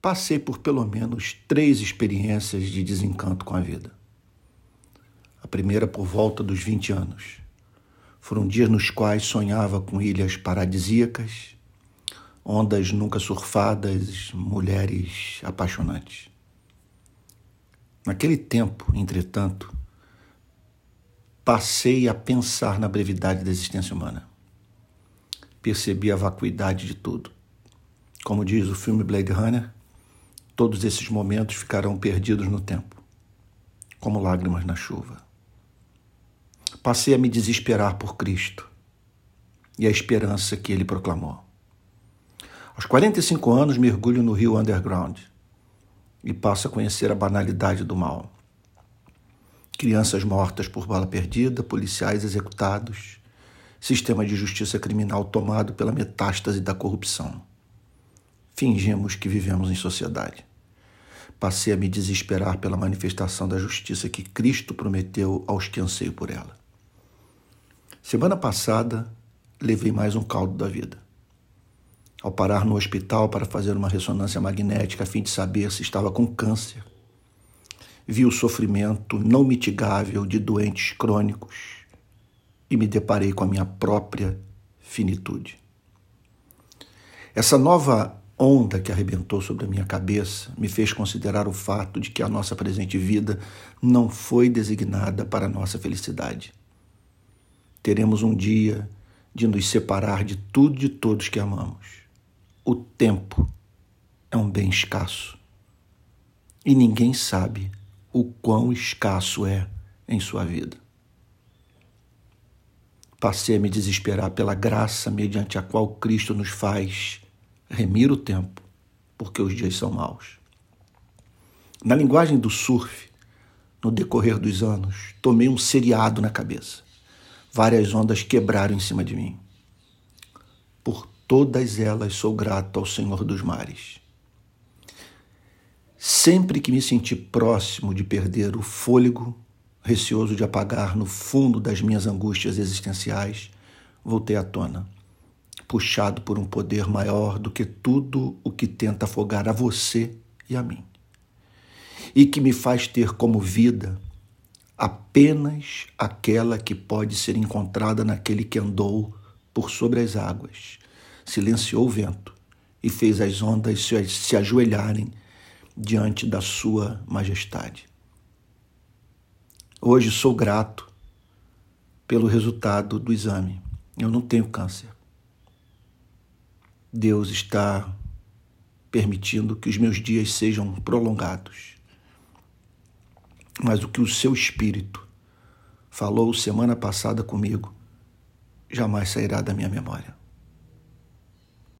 passei por pelo menos três experiências de desencanto com a vida. A primeira por volta dos 20 anos. Foram dias nos quais sonhava com ilhas paradisíacas, ondas nunca surfadas, mulheres apaixonantes. Naquele tempo, entretanto, passei a pensar na brevidade da existência humana. Percebi a vacuidade de tudo. Como diz o filme Blade Runner, todos esses momentos ficarão perdidos no tempo, como lágrimas na chuva. Passei a me desesperar por Cristo e a esperança que ele proclamou. Aos 45 anos, mergulho no rio underground e passo a conhecer a banalidade do mal. Crianças mortas por bala perdida, policiais executados, sistema de justiça criminal tomado pela metástase da corrupção. Fingimos que vivemos em sociedade. Passei a me desesperar pela manifestação da justiça que Cristo prometeu aos que anseiam por ela. Semana passada, levei mais um caldo da vida. Ao parar no hospital para fazer uma ressonância magnética a fim de saber se estava com câncer, vi o sofrimento não mitigável de doentes crônicos e me deparei com a minha própria finitude. Essa nova onda que arrebentou sobre a minha cabeça me fez considerar o fato de que a nossa presente vida não foi designada para a nossa felicidade. Teremos um dia de nos separar de tudo e de todos que amamos. O tempo é um bem escasso e ninguém sabe o quão escasso é em sua vida. Passei a me desesperar pela graça mediante a qual Cristo nos faz remir o tempo, porque os dias são maus. Na linguagem do surf, no decorrer dos anos, tomei um seriado na cabeça. Várias ondas quebraram em cima de mim. Por todas elas sou grato ao Senhor dos mares. Sempre que me senti próximo de perder o fôlego, receoso de apagar no fundo das minhas angústias existenciais, voltei à tona puxado por um poder maior do que tudo o que tenta afogar a você e a mim. E que me faz ter como vida apenas aquela que pode ser encontrada naquele que andou por sobre as águas, silenciou o vento e fez as ondas se ajoelharem diante da sua majestade. Hoje sou grato pelo resultado do exame. Eu não tenho câncer. Deus está permitindo que os meus dias sejam prolongados. Mas o que o seu espírito falou semana passada comigo jamais sairá da minha memória.